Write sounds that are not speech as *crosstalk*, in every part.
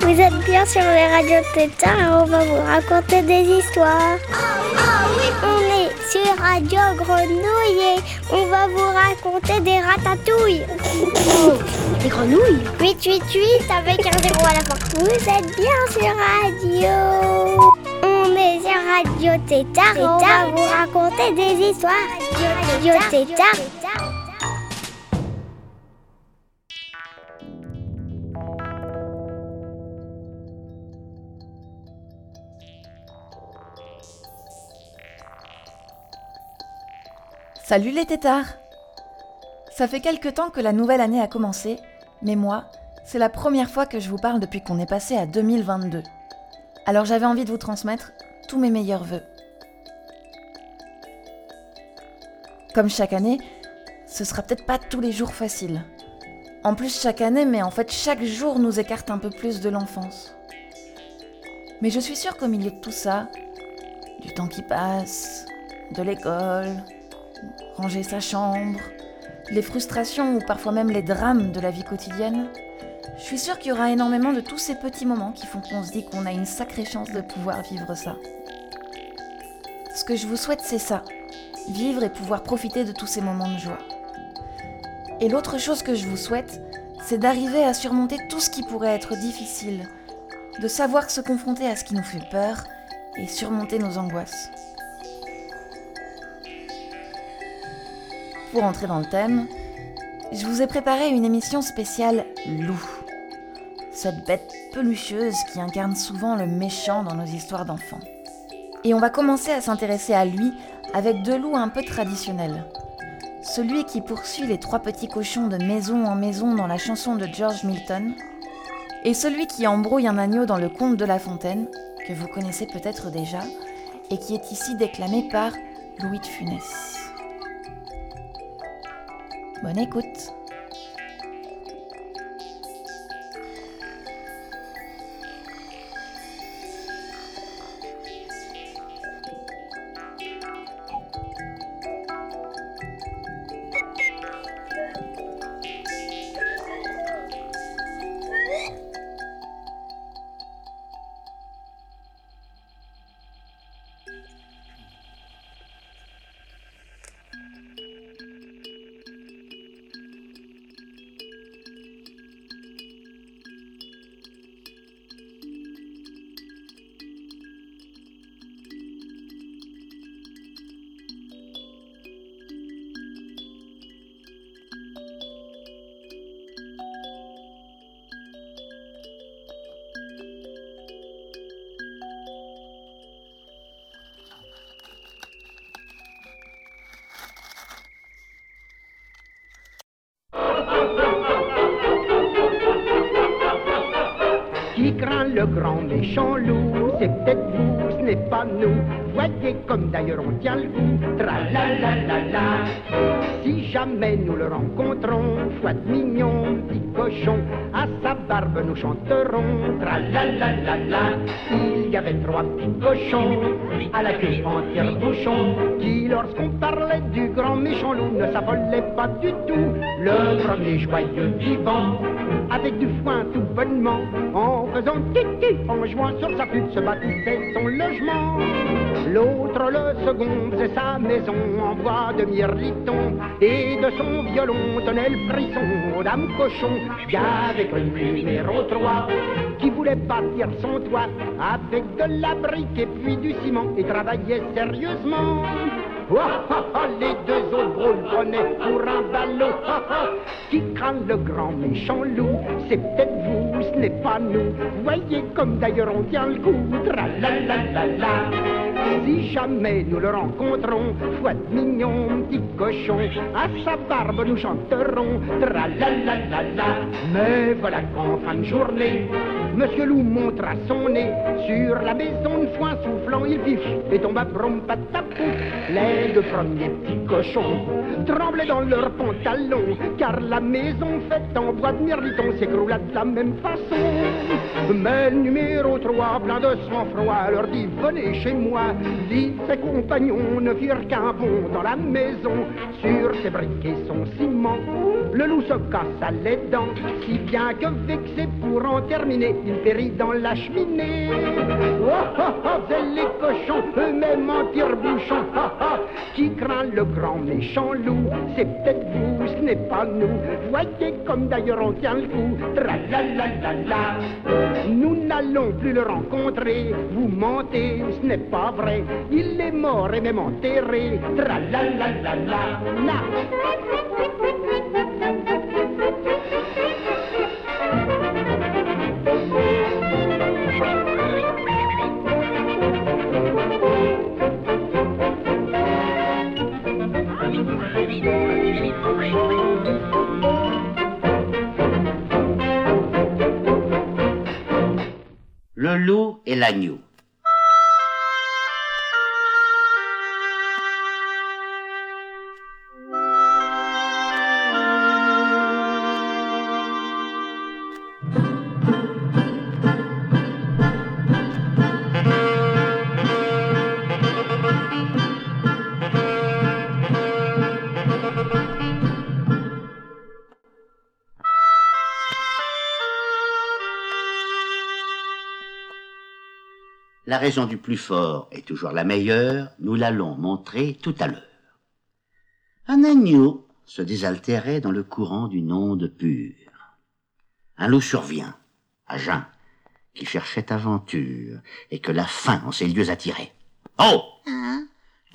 Vous êtes bien sur les radios Tétard et on va vous raconter des histoires. On est sur Radio Grenouille et on va vous raconter des ratatouilles. Des grenouilles 888 avec un zéro à la fin. Vous êtes bien sur Radio. Radio Tétard on va vous raconter des histoires. Radio Tétard. Salut les tétards Ça fait quelque temps que la nouvelle année a commencé, mais moi, c'est la première fois que je vous parle depuis qu'on est passé à 2022. Alors j'avais envie de vous transmettre tous mes meilleurs voeux. Comme chaque année, ce sera peut-être pas tous les jours facile. En plus chaque année, mais en fait chaque jour nous écarte un peu plus de l'enfance. Mais je suis sûre qu'au milieu de tout ça, du temps qui passe, de l'école, ranger sa chambre, les frustrations ou parfois même les drames de la vie quotidienne, je suis sûre qu'il y aura énormément de tous ces petits moments qui font qu'on se dit qu'on a une sacrée chance de pouvoir vivre ça. Que je vous souhaite, c'est ça, vivre et pouvoir profiter de tous ces moments de joie. Et l'autre chose que je vous souhaite, c'est d'arriver à surmonter tout ce qui pourrait être difficile, de savoir se confronter à ce qui nous fait peur et surmonter nos angoisses. Pour entrer dans le thème, je vous ai préparé une émission spéciale Loup. Cette bête pelucheuse qui incarne souvent le méchant dans nos histoires d'enfants. Et on va commencer à s'intéresser à lui avec deux loups un peu traditionnels. Celui qui poursuit les trois petits cochons de maison en maison dans la chanson de George Milton, et celui qui embrouille un agneau dans le conte de La Fontaine, que vous connaissez peut-être déjà, et qui est ici déclamé par Louis de Funès. Bonne écoute. Le grand méchant loup C'est peut-être vous, ce n'est pas nous. Voyez comme d'ailleurs on tient le coup. Tra la la la la. Si jamais nous le rencontrons, chouette mignon, petit cochon, à sa barbe nous chanterons. Tra la la la la. Il y avait trois petits cochons, à la queue en tire-bouchon, qui lorsqu'on parlait du grand méchant loup ne s'affolaient pas du tout. Le premier joyeux vivant, avec du foin tout bonnement, en faisant titi, en jouant sur sa flûte, se bâtissait son logement. L'autre, le second, faisait sa maison en bois de mirliton, et de son violon tenait le frisson, dame cochon, y avait que le numéro 3, qui voulait bâtir son toit, avec de la brique et puis du ciment, et travaillait sérieusement. Ah, ah, ah, les deux autres drôles prenaient pour un ballot. Qui crâne le grand méchant loup? C'est peut-être vous, ce n'est pas nous. Voyez comme d'ailleurs on tient le coup. Tra la la la la. Si jamais nous le rencontrons, chouette mignon, petit cochon, à sa barbe nous chanterons. Tra la la la la. Mais voilà qu'en fin de journée, Monsieur Loup montra son nez sur la maison de foin soufflant, il vif et tomba brom patapou. Les deux premiers petits cochons tremblaient dans leurs pantalons, car la maison faite en bois de mirliton s'écroula de la même façon. Mais numéro 3, plein de sang-froid, leur dit venez chez moi. Dit ses compagnons ne firent qu'un bond dans la maison, sur ses briques et son ciment. Le loup se cassa les dents, si bien que vexé pour en terminer, il périt dans la cheminée. Oh, oh, oh, les cochons, eux-mêmes en tire-bouchon, qui craint le grand méchant loup, c'est peut-être vous, ce n'est pas nous. Voyez comme d'ailleurs on tient le coup, tra la la la la. Nous n'allons plus le rencontrer, vous mentez, ce n'est pas vrai. Il est mort et même enterré, tra la la la la. Loup et La raison du plus fort est toujours la meilleure, nous l'allons montrer tout à l'heure. Un agneau se désaltérait dans le courant d'une onde pure. Un loup survient, à jeun, qui cherchait aventure, et que la faim en ces lieux attirait. Oh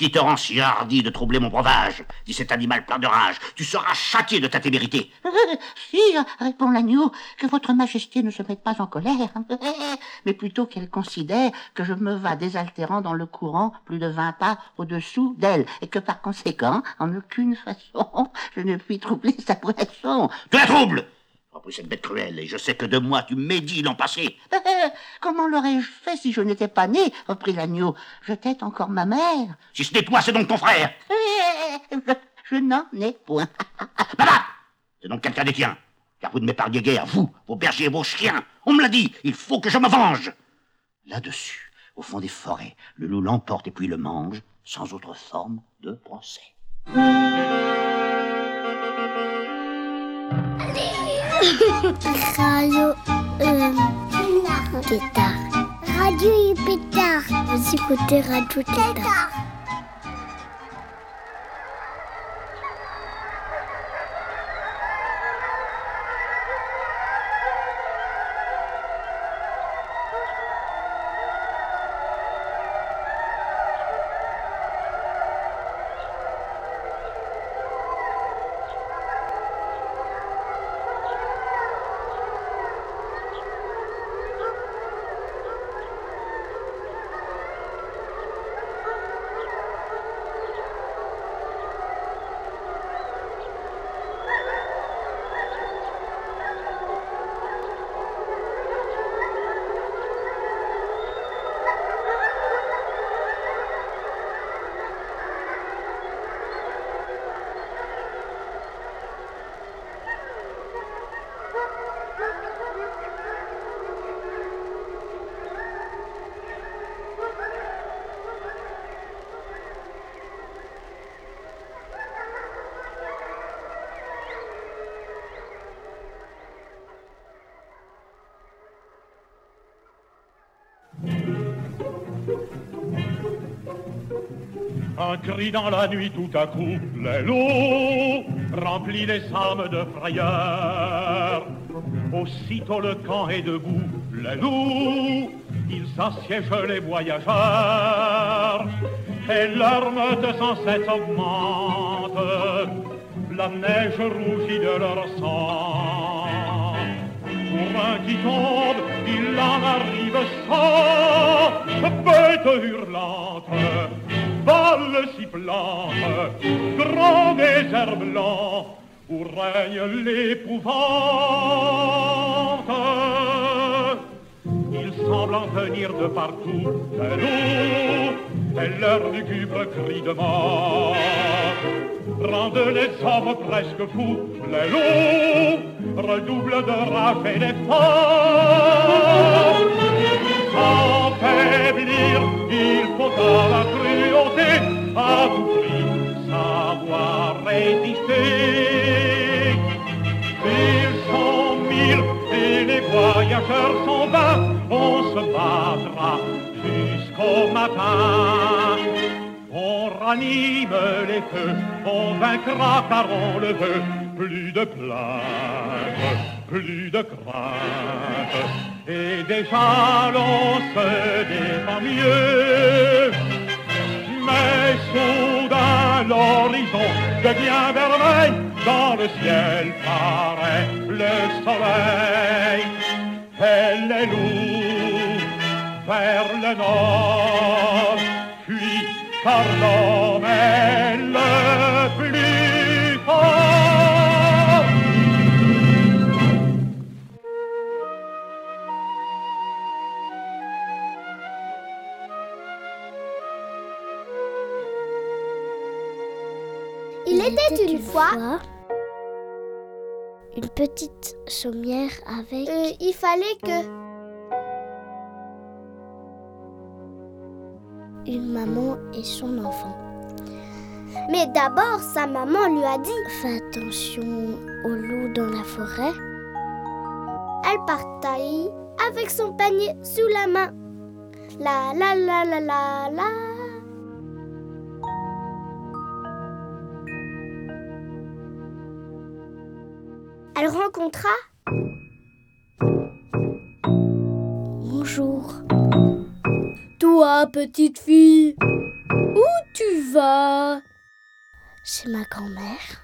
Qui te rend si hardi de troubler mon breuvage dit cet animal plein de rage. Tu seras châtié de ta témérité. *laughs* Sire, répond l'agneau, que votre majesté ne se mette pas en colère, *laughs* mais plutôt qu'elle considère que je me vas désaltérant dans le courant plus de vingt pas au-dessous d'elle, et que par conséquent, en aucune façon, *laughs* je ne puis troubler sa boisson. Tu la troubles reprit cette bête cruelle, et je sais que de moi tu médis l'an passé. Comment l'aurais-je fait si je n'étais pas né reprit l'agneau? Je tête encore ma mère. Si ce n'est toi, c'est donc ton frère. Je, je n'en ai point. *laughs* Baba C'est donc quelqu'un des tiens. Car vous ne m'épargnez guère, vous, vos bergers et vos chiens. On me l'a dit, il faut que je me venge. Là-dessus, au fond des forêts, le loup l'emporte et puis le mange, sans autre forme de procès. Radio euh, Tétard. Radio Pétard. Vous écoutez Radio Tétard. Un cri dans la nuit tout à coup, les loups remplit les âmes de frayeur. Aussitôt le camp est debout, les loups, ils assiègent les voyageurs. Et leur meute sans cesse augmente, la neige rougit de leur sang. Pour un qui tombe, il en arrive cent, bête hurlante balle sifflante, grand désert blanc, où règne l'épouvante. semblant venir de partout. L'eau est leur lugubre cri de mort. Rendent les hommes presque fous. L'eau redouble de rage et d'effort. Matin. On ranime les feux, on vaincra car on le veut. Plus de plaintes, plus de crainte. Et déjà l'on se défend mieux. Mais soudain l'horizon devient vermeil, dans le ciel paraît le soleil. Et les loups vers le nord, puis par l'homme est le plus fort. Il était une fois une petite chaumière avec Euh, il fallait que une maman et son enfant. Mais d'abord, sa maman lui a dit Fais attention aux loups dans la forêt. Elle partit avec son panier sous la main. La la la la la la. Elle rencontra Toi, petite fille, où tu vas? C'est ma grand-mère.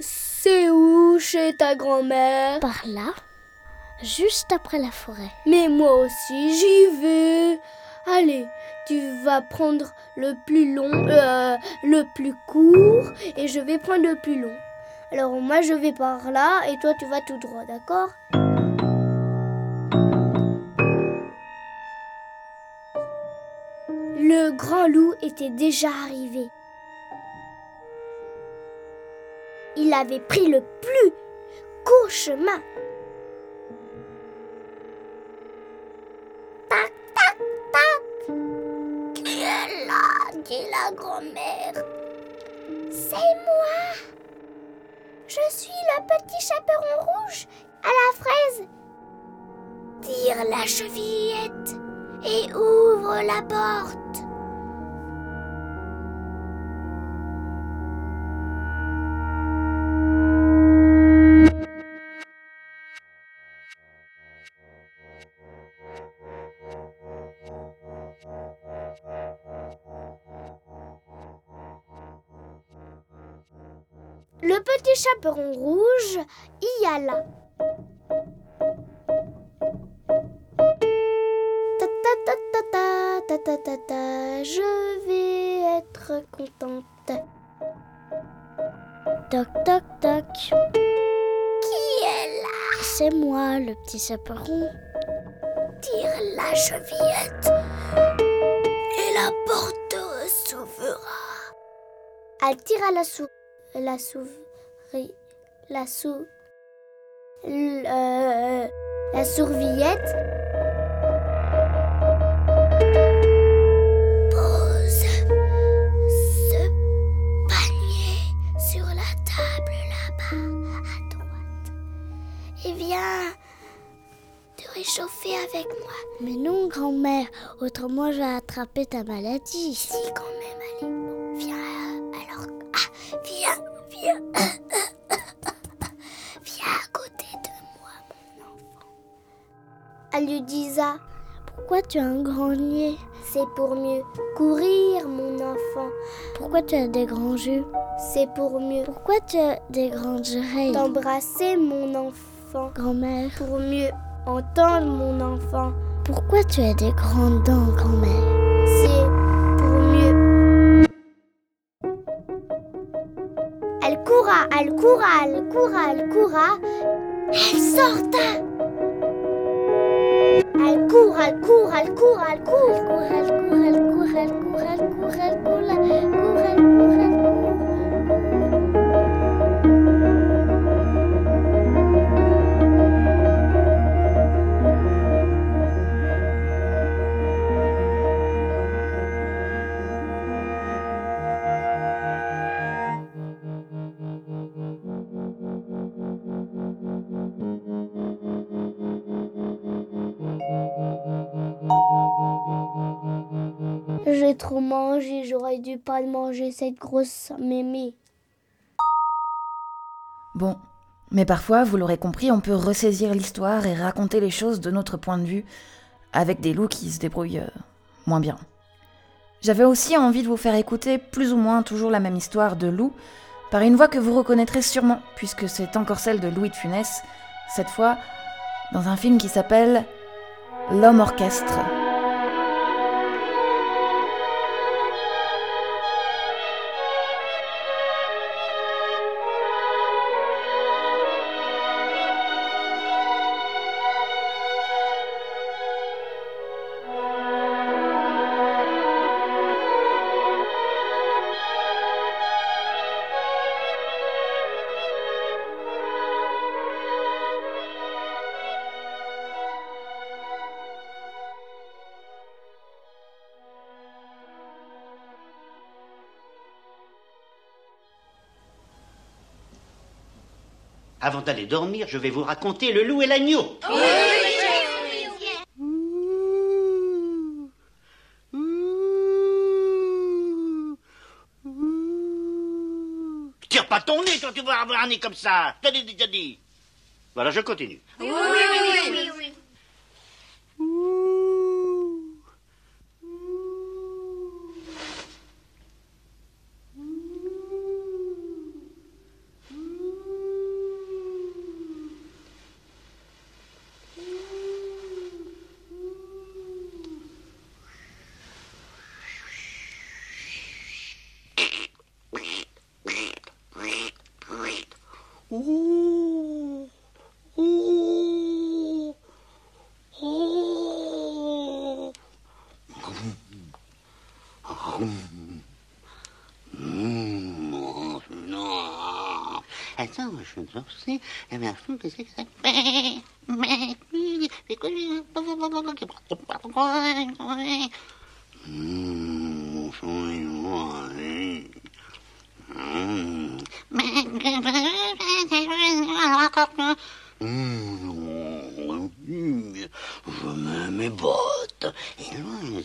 C'est où? Chez ta grand-mère? Par là, juste après la forêt. Mais moi aussi, j'y vais. Allez, tu vas prendre le plus long, euh, le plus court, et je vais prendre le plus long. Alors moi, je vais par là, et toi, tu vas tout droit, d'accord? Grand loup était déjà arrivé. Il avait pris le plus court chemin. Tac, tac, tac. Qui est là? dit la grand-mère. C'est moi. Je suis le petit chaperon rouge à la fraise. Tire la chevillette et ouvre la porte. chaperon rouge y alla. Ta, ta, ta, je vais être contente. Toc toc toc. Qui est là? C'est moi, le petit chaperon. Tire la chevillette et la porte s'ouvrira. Elle tire la sou... La souve la sou... euh, la sourvillette. Pose ce panier sur la table là-bas à droite. Et viens te réchauffer avec moi. Mais non, grand-mère, autrement je vais attraper ta maladie. Si, quand même, allez. Elle lui disa Pourquoi tu as un grand nez? C'est pour mieux courir, mon enfant. Pourquoi tu as des grands yeux? C'est pour mieux Pourquoi tu as des grandes oreilles? T'embrasser, mon enfant. Grand-mère, Pour mieux entendre, mon enfant. pourquoi tu as des grandes dents, grand-mère? C'est pour mieux. Elle coura, elle coura, elle coura, elle coura. Elle sorta. Elle court, court, elle court, elle court, elle court. Elle court, elle court, elle court, elle court, elle court, elle court, elle court, elle pas manger cette grosse mémé. Bon, mais parfois, vous l'aurez compris, on peut ressaisir l'histoire et raconter les choses de notre point de vue, avec des loups qui se débrouillent euh, moins bien. J'avais aussi envie de vous faire écouter plus ou moins toujours la même histoire de loup, par une voix que vous reconnaîtrez sûrement, puisque c'est encore celle de Louis de Funès, cette fois dans un film qui s'appelle L'homme orchestre. Avant d'aller dormir, je vais vous raconter le loup et l'agneau. Tire pas ton nez quand tu vas avoir un nez comme ça. Voilà, je continue. Ouh. うん、うん no. Entonces, entonces, me asusté, se quedó, me, me, me, me, うん、そういうのはね。うん。うん。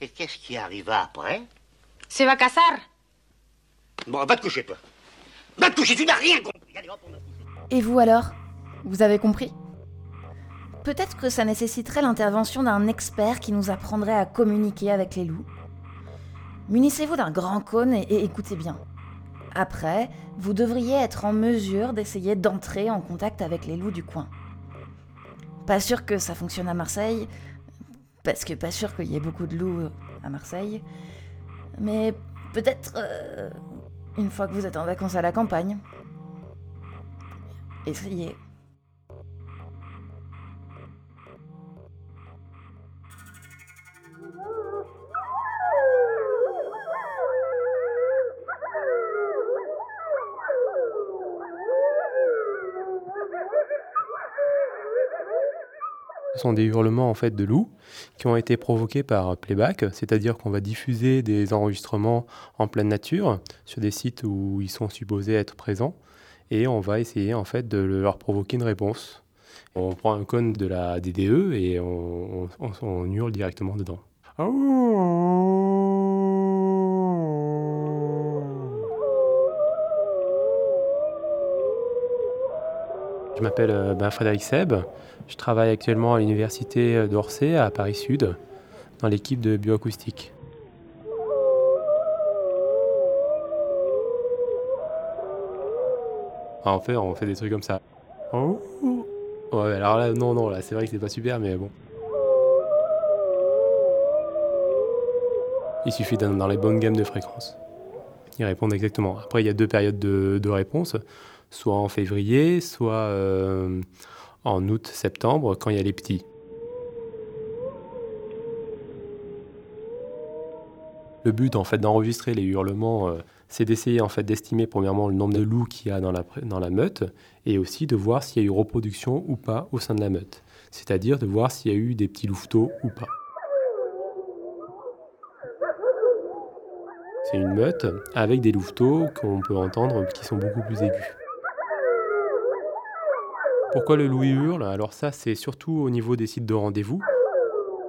Et qu'est-ce qui arriva après? Se va a casar. Bon, va te coucher, toi. Et vous alors? Vous avez compris? Peut-être que ça nécessiterait l'intervention d'un expert qui nous apprendrait à communiquer avec les loups. Munissez-vous d'un grand cône et, et écoutez bien. Après, vous devriez être en mesure d'essayer d'entrer en contact avec les loups du coin. Pas sûr que ça fonctionne à Marseille, parce que pas sûr qu'il y ait beaucoup de loups à Marseille, mais peut-être euh, une fois que vous êtes en vacances à la campagne. Essayez. Des hurlements en fait de loups qui ont été provoqués par playback, c'est-à-dire qu'on va diffuser des enregistrements en pleine nature sur des sites où ils sont supposés être présents et on va essayer en fait de leur provoquer une réponse. On prend un cône de la DDE et on, hurle directement dedans. Je m'appelle euh, ben, Frédéric Seb. Je travaille actuellement à l'université d'Orsay à Paris Sud dans l'équipe de bioacoustique. En fait, on fait des trucs comme ça. Oh. Ouais, alors là, non, non, là, c'est vrai que c'est pas super, mais bon. Il suffit d'être dans les bonnes gammes de fréquences. Ils répondent exactement. Après, il y a deux périodes de, de réponse, soit en février, soit euh, en août, septembre, quand il y a les petits. Le but, en fait, d'enregistrer les hurlements, euh, c'est d'essayer, en fait, d'estimer premièrement le nombre de loups qu'il y a dans la meute, et aussi de voir s'il y a eu reproduction ou pas au sein de la meute. C'est-à-dire de voir s'il y a eu des petits louveteaux ou pas. C'est une meute avec des louveteaux qu'on peut entendre qui sont beaucoup plus aigus. Pourquoi le loup hurle? Alors ça, c'est surtout au niveau des sites de rendez-vous.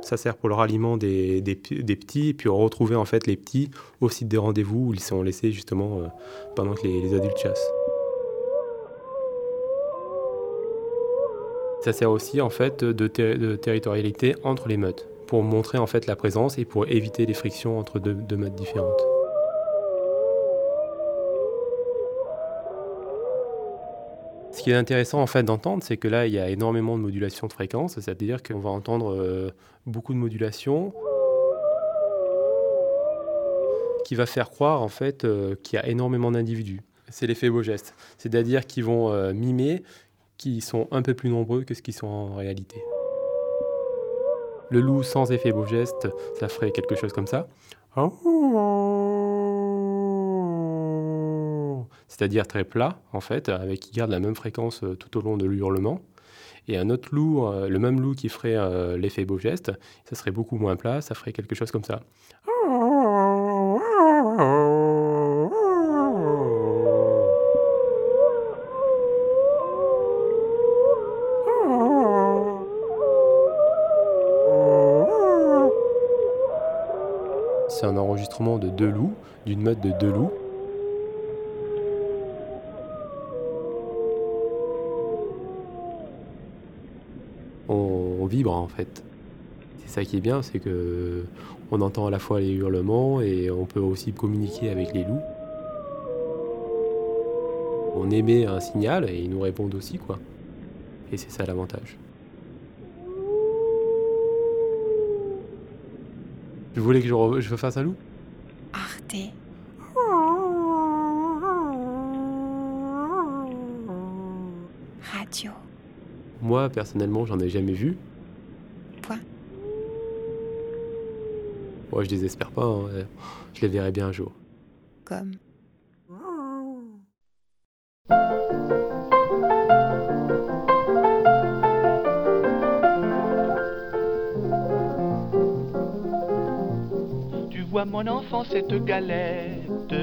Ça sert pour le ralliement des, petits, puis retrouver en fait les petits au site des rendez-vous où ils sont laissés justement euh, pendant que les, adultes chassent. Ça sert aussi en fait de, ter- de territorialité entre les meutes, pour montrer en fait la présence et pour éviter les frictions entre deux meutes différentes. Qui est intéressant en fait d'entendre, c'est que là il y a énormément de modulation de fréquence, c'est-à-dire qu'on va entendre euh, beaucoup de modulation qui va faire croire en fait euh, qu'il y a énormément d'individus. C'est l'effet beau geste, c'est-à-dire qu'ils vont euh, mimer qui sont un peu plus nombreux que ce qu'ils sont en réalité. Le loup sans effet beau geste, ça ferait quelque chose comme ça. C'est-à-dire très plat, en fait, avec qui garde la même fréquence euh, tout au long de l'hurlement. Et un autre loup, euh, le même loup qui ferait euh, l'effet beau geste, ça serait beaucoup moins plat, ça ferait quelque chose comme ça. C'est un enregistrement de deux loups, d'une meute de deux loups. On, vibre en fait. C'est ça qui est bien, c'est que on entend à la fois les hurlements et on peut aussi communiquer avec les loups. On émet un signal et ils nous répondent aussi quoi. Et c'est ça l'avantage. Vous voulez que je, je fasse un loup? Arte. Radio. Moi personnellement j'en ai jamais vu. Moi je désespère pas, hein. je les verrai bien un jour. Comme. Tu vois mon enfant cette galette,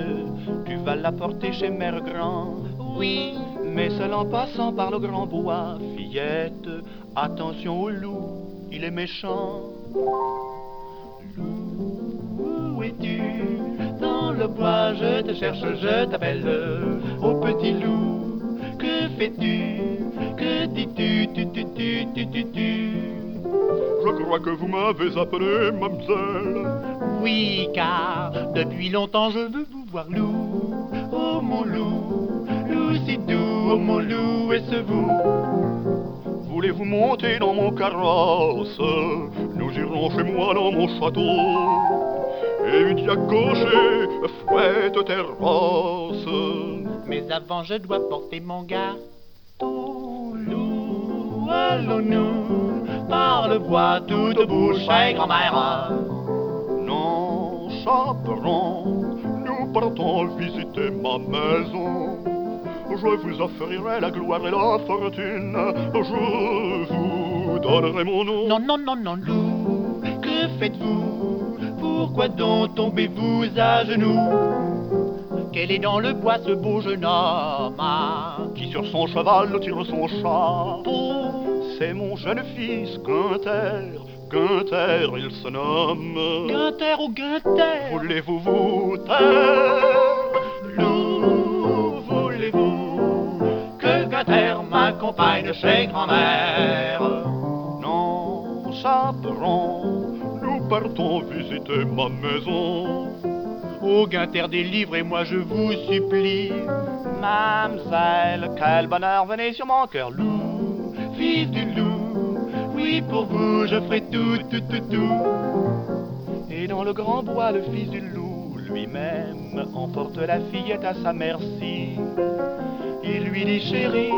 tu vas la porter chez Mère Grand. Oui, mais seul en passant par le grand bois, fillette, attention au loup, il est méchant. Je te cherche, je t'appelle. Au petit loup, que fais-tu? Que dis-tu? Tu, tu, tu, tu, tu, tu. Je crois que vous m'avez appelé, mademoiselle. Oui, car depuis longtemps je veux vous voir loup. Oh mon loup, loup si doux, oh mon loup, est-ce vous? Voulez-vous monter dans mon carrosse? Nous irons chez moi dans mon château. Et une à gaucher, fouette terrasse. Mais avant je dois porter mon gâteau. Loup, allons-nous par le bois tout debout chez grand-mère. Non, chaperon, nous partons visiter ma maison. Je vous offrirai la gloire et la fortune. Je vous donnerai mon nom. Non, non, non, non, loup, que faites-vous? Pourquoi donc tombez-vous à genoux? Quel est dans le bois ce beau jeune homme Qui sur son cheval tire son chapeau. C'est mon jeune fils, Gunther. Gunther, il se nomme. Gunther ou Gunther? Voulez-vous vous taire? Loup, voulez-vous que Gunther m'accompagne chez grand-mère? Non, chaperon, nous partons visiter ma maison. Oh Gunther, délivrez-moi, je vous supplie. Mamselle, quel bonheur, venez sur mon cœur, loup, fils du loup. Oui, pour vous, je ferai tout, tout, tout, tout. Et dans le grand bois, le fils du loup lui-même emporte la fillette à sa merci. Il lui dit, chérie,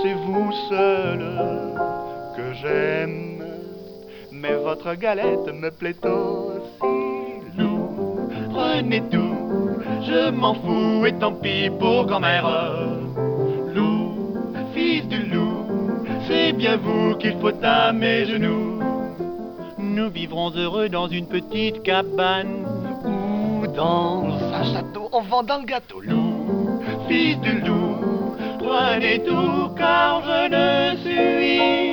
c'est vous seul que j'aime. Mais votre galette me plaît aussi, loup. Prenez tout, je m'en fous et tant pis pour grand-mère. Loup, fils du loup, c'est bien vous qu'il faut à mes genoux. Nous vivrons heureux dans une petite cabane ou dans un château en vendant le gâteau. Loup, fils du loup, prenez tout car je ne suis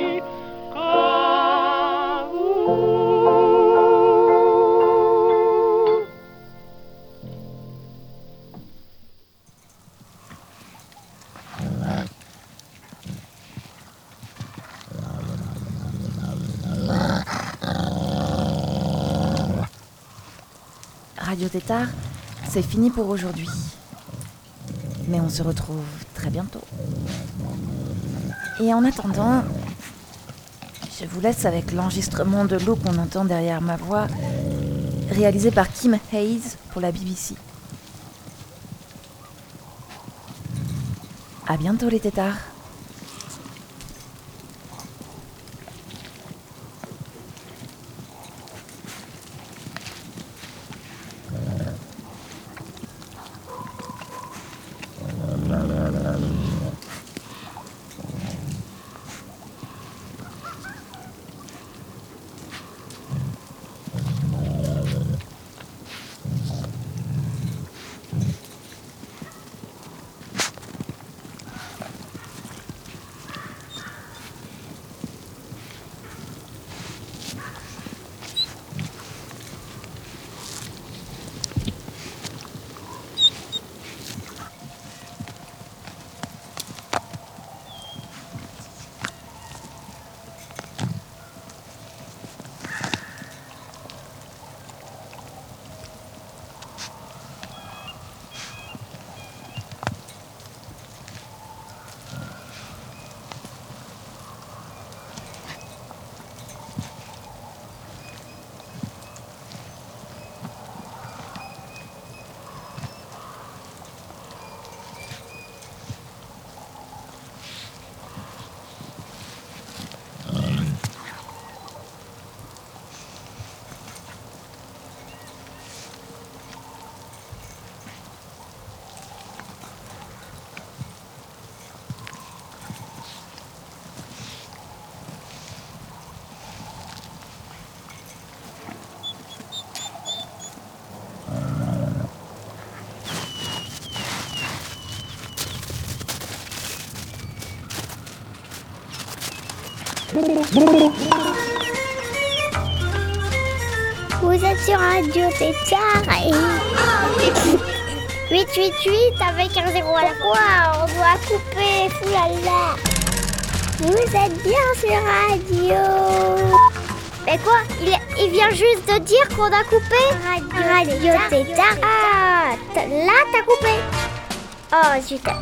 Radio Tétard, c'est fini pour aujourd'hui. Mais on se retrouve très bientôt. Et en attendant, je vous laisse avec l'enregistrement de l'eau qu'on entend derrière ma voix, réalisé par Kim Hayes pour la BBC. À bientôt les tétards. Vous êtes sur Radio Tétard et... *laughs* 888 avec un zéro à la fois, on doit couper, foulala. Vous êtes bien sur Radio. Mais quoi il, il vient juste de dire qu'on a coupé Radio Tétard. Ah, t- là t'as coupé. Oh, super.